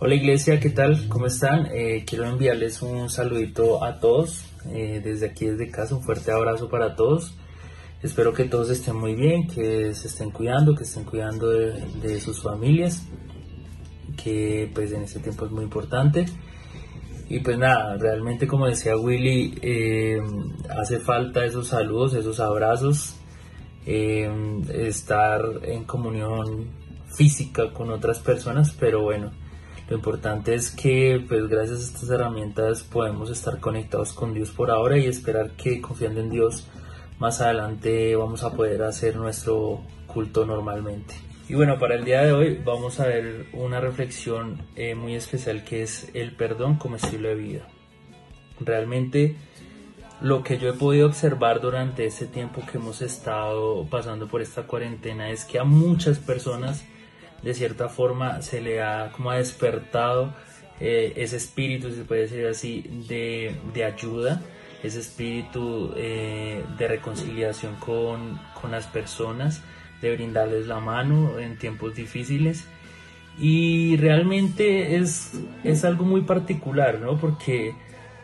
Hola iglesia, ¿qué tal? ¿Cómo están? Eh, quiero enviarles un saludito a todos, eh, desde aquí, desde casa, un fuerte abrazo para todos. Espero que todos estén muy bien, que se estén cuidando, que estén cuidando de, sus familias, que pues en este tiempo es muy importante. Y pues nada, realmente como decía Willy, eh, hace falta esos saludos, esos abrazos, estar en comunión física con otras personas, pero bueno, lo importante es que pues gracias a estas herramientas podemos estar conectados con Dios por ahora y esperar que confiando en Dios más adelante vamos a poder hacer nuestro culto normalmente. Y bueno, para el día de hoy vamos a ver una reflexión eh, muy especial que es el perdón como estilo de vida. Realmente lo que yo he podido observar durante ese tiempo que hemos estado pasando por esta cuarentena es que a muchas personas de cierta forma se le ha como despertado eh, ese espíritu, si se puede decir así, de, ayuda, ese espíritu eh, de reconciliación con, las personas, de brindarles la mano en tiempos difíciles. Y realmente es, es algo muy particular, ¿no? Porque,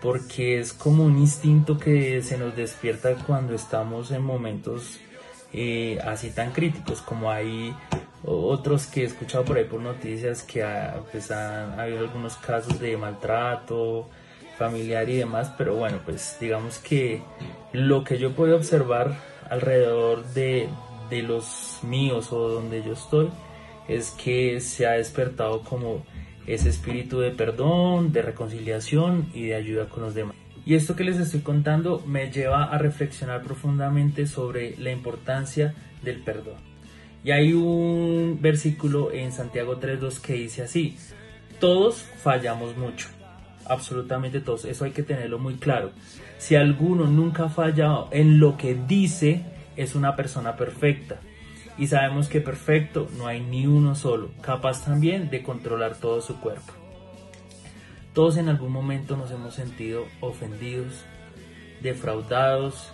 porque es como un instinto que se nos despierta cuando estamos en momentos eh, así tan críticos, como hay otros que he escuchado por ahí por noticias que ha, pues han habido algunos casos de maltrato familiar y demás, pero bueno, pues digamos que lo que yo puedo observar alrededor de, de los míos o donde yo estoy es que se ha despertado como ese espíritu de perdón, de reconciliación y de ayuda con los demás. Y esto que les estoy contando me lleva a reflexionar profundamente sobre la importancia del perdón. Y hay un versículo en Santiago 3.2 que dice así, todos fallamos mucho, absolutamente todos, eso hay que tenerlo muy claro. Si alguno nunca ha fallado en lo que dice, es una persona perfecta. Y sabemos que perfecto no hay ni uno solo, capaz también de controlar todo su cuerpo. Todos en algún momento nos hemos sentido ofendidos, defraudados,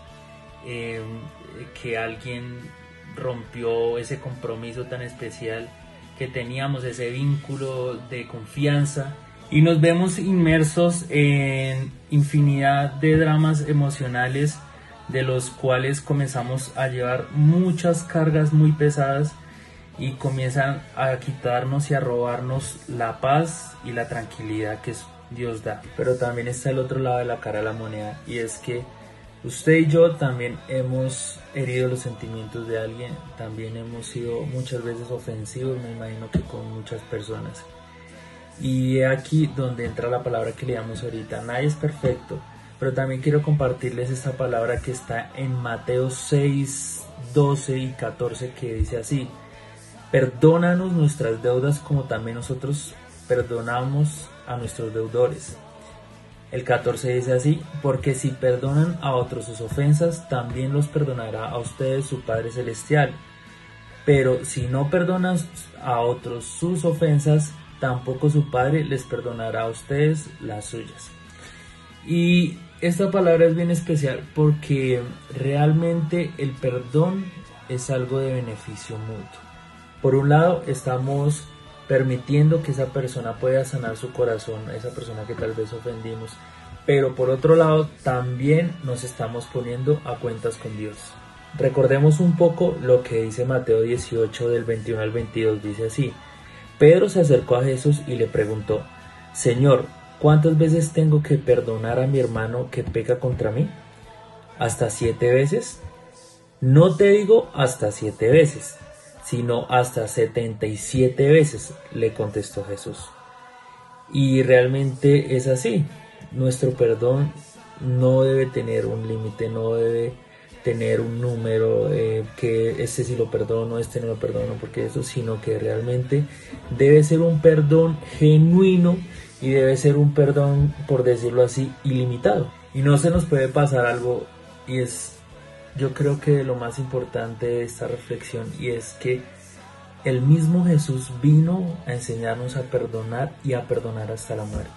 eh, que alguien rompió ese compromiso tan especial que teníamos, ese vínculo de confianza. Y nos vemos inmersos en infinidad de dramas emocionales de los cuales comenzamos a llevar muchas cargas muy pesadas y comienzan a quitarnos y a robarnos la paz y la tranquilidad que Dios da. Pero también está el otro lado de la cara de la moneda y es que Usted y yo también hemos herido los sentimientos de alguien, también hemos sido muchas veces ofensivos, me imagino que con muchas personas. Y aquí donde entra la palabra que leíamos ahorita, nadie es perfecto, pero también quiero compartirles esta palabra que está en Mateo 6, 12 y 14 que dice así, perdónanos nuestras deudas como también nosotros perdonamos a nuestros deudores el 14 dice así, porque si perdonan a otros sus ofensas, también los perdonará a ustedes su Padre Celestial. Pero si no perdonan a otros sus ofensas, tampoco su Padre les perdonará a ustedes las suyas. Y esta palabra es bien especial porque realmente el perdón es algo de beneficio mutuo. Por un lado, estamos permitiendo que esa persona pueda sanar su corazón, esa persona que tal vez ofendimos. Pero por otro lado, también nos estamos poniendo a cuentas con Dios. Recordemos un poco lo que dice Mateo 18 del 21 al 22, dice así. Pedro se acercó a Jesús y le preguntó, Señor, ¿cuántas veces tengo que perdonar a mi hermano que peca contra mí? ¿Hasta siete veces? No te digo hasta siete veces, sino hasta 77 veces, le contestó Jesús. Y realmente es así. Nuestro perdón no debe tener un límite, no debe tener un número eh, que este sí lo perdono, este no lo perdono, porque eso, sino que realmente debe ser un perdón genuino y debe ser un perdón, por decirlo así, ilimitado. Y no se nos puede pasar algo y es yo creo que lo más importante de esta reflexión y es que el mismo Jesús vino a enseñarnos a perdonar y a perdonar hasta la muerte.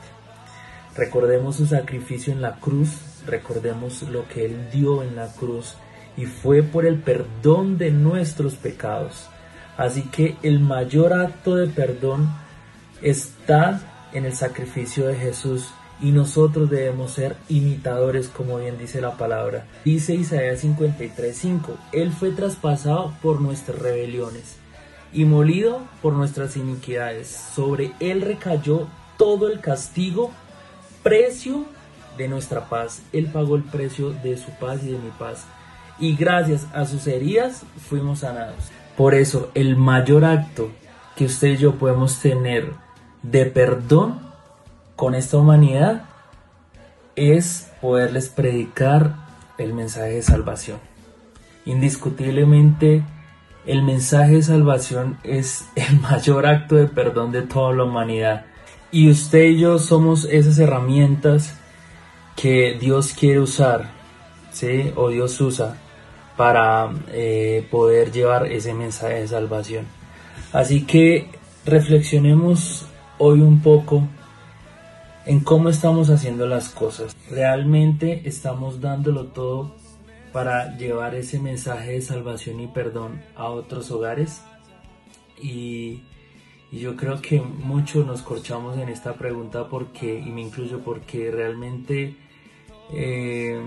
Recordemos su sacrificio en la cruz, recordemos lo que Él dio en la cruz y fue por el perdón de nuestros pecados. Así que el mayor acto de perdón está en el sacrificio de Jesús y nosotros debemos ser imitadores, como bien dice la palabra. Dice Isaías 53:5, Él fue traspasado por nuestras rebeliones y molido por nuestras iniquidades. Sobre Él recayó todo el castigo, precio de nuestra paz. Él pagó el precio de su paz y de mi paz. Y gracias a sus heridas fuimos sanados. Por eso, el mayor acto que usted y yo podemos tener de perdón con esta humanidad es poderles predicar el mensaje de salvación. Indiscutiblemente, el mensaje de salvación es el mayor acto de perdón de toda la humanidad. Y usted y yo somos esas herramientas que Dios quiere usar, ¿sí? O Dios usa para eh, poder llevar ese mensaje de salvación. Así que reflexionemos hoy un poco en cómo estamos haciendo las cosas. ¿Realmente estamos dándolo todo para llevar ese mensaje de salvación y perdón a otros hogares? Y, yo creo que muchos nos corchamos en esta pregunta porque, y me incluyo porque realmente eh,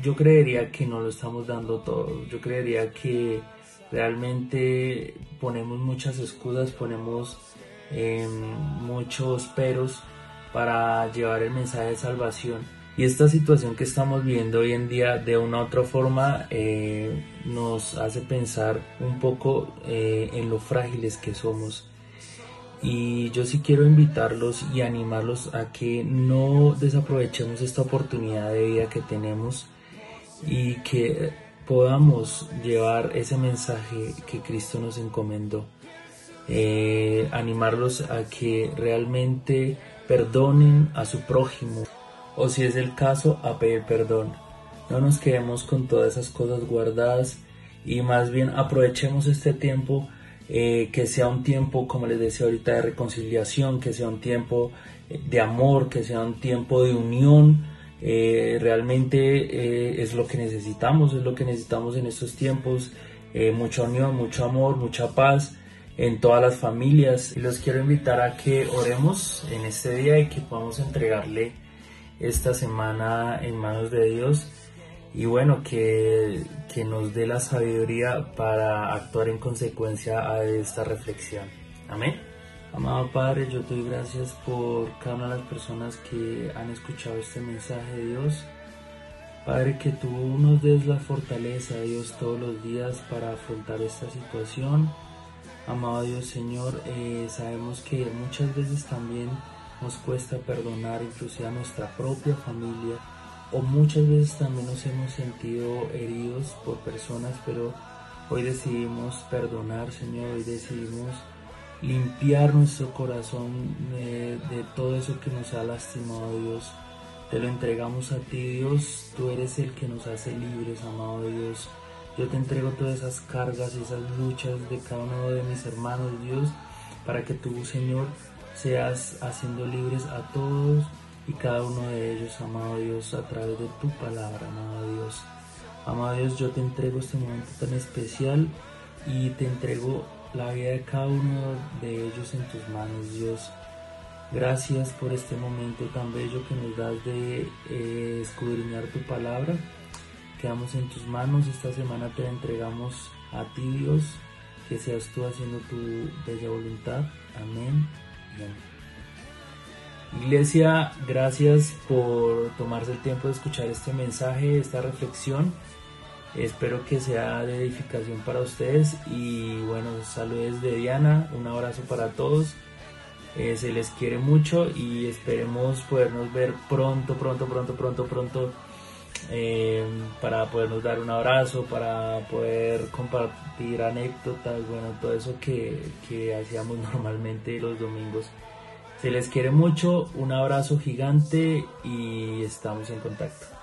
yo creería que no lo estamos dando todo. Yo creería que realmente ponemos muchas excusas, ponemos eh, muchos peros para llevar el mensaje de salvación. Y esta situación que estamos viendo hoy en día de una u otra forma eh, nos hace pensar un poco eh, en lo frágiles que somos. Y yo sí quiero invitarlos y animarlos a que no desaprovechemos esta oportunidad de vida que tenemos y que podamos llevar ese mensaje que Cristo nos encomendó. Eh, animarlos a que realmente perdonen a su prójimo o si es el caso a pedir perdón. No nos quedemos con todas esas cosas guardadas y más bien aprovechemos este tiempo eh, que sea un tiempo, como les decía ahorita, de reconciliación, que sea un tiempo eh, de amor, que sea un tiempo de unión. Eh, realmente es lo que necesitamos, es lo que necesitamos en estos tiempos. mucha unión, mucho amor, mucha paz en todas las familias. Y los quiero invitar a que oremos en este día y que podamos entregarle esta semana en manos de Dios. Y bueno, que, que nos dé la sabiduría para actuar en consecuencia a esta reflexión. Amén. Amado Padre, yo te doy gracias por cada una de las personas que han escuchado este mensaje de Dios. Padre, que tú nos des la fortaleza, Dios, todos los días para afrontar esta situación Amado Dios Señor, eh, sabemos que muchas veces también nos cuesta perdonar inclusive a nuestra propia familia o muchas veces también nos hemos sentido heridos por personas, pero hoy decidimos perdonar Señor, hoy decidimos limpiar nuestro corazón de, de todo eso que nos ha lastimado Dios. Te lo entregamos a ti Dios, tú eres el que nos hace libres, amado Dios. Yo te entrego todas esas cargas, y esas luchas de cada uno de mis hermanos, Dios, para que tú, Señor, seas haciendo libres a todos y cada uno de ellos, amado Dios, a través de tu palabra, amado Dios. Amado Dios, yo te entrego este momento tan especial y te entrego la vida de cada uno de ellos en tus manos, Dios. Gracias por este momento tan bello que nos das de eh, escudriñar tu palabra. Quedamos en tus manos, esta semana te entregamos a ti Dios, que seas tú haciendo tu bella voluntad. Amén. Iglesia, gracias por tomarse el tiempo de escuchar este mensaje, esta reflexión. Espero que sea de edificación para ustedes y bueno, saludos de Diana, un abrazo para todos. Eh, se les quiere mucho y esperemos podernos ver pronto, pronto, pronto, pronto, pronto eh, para podernos dar un abrazo, para poder compartir anécdotas, bueno, todo eso que, que hacíamos normalmente los domingos. Se les quiere mucho, un abrazo gigante y estamos en contacto.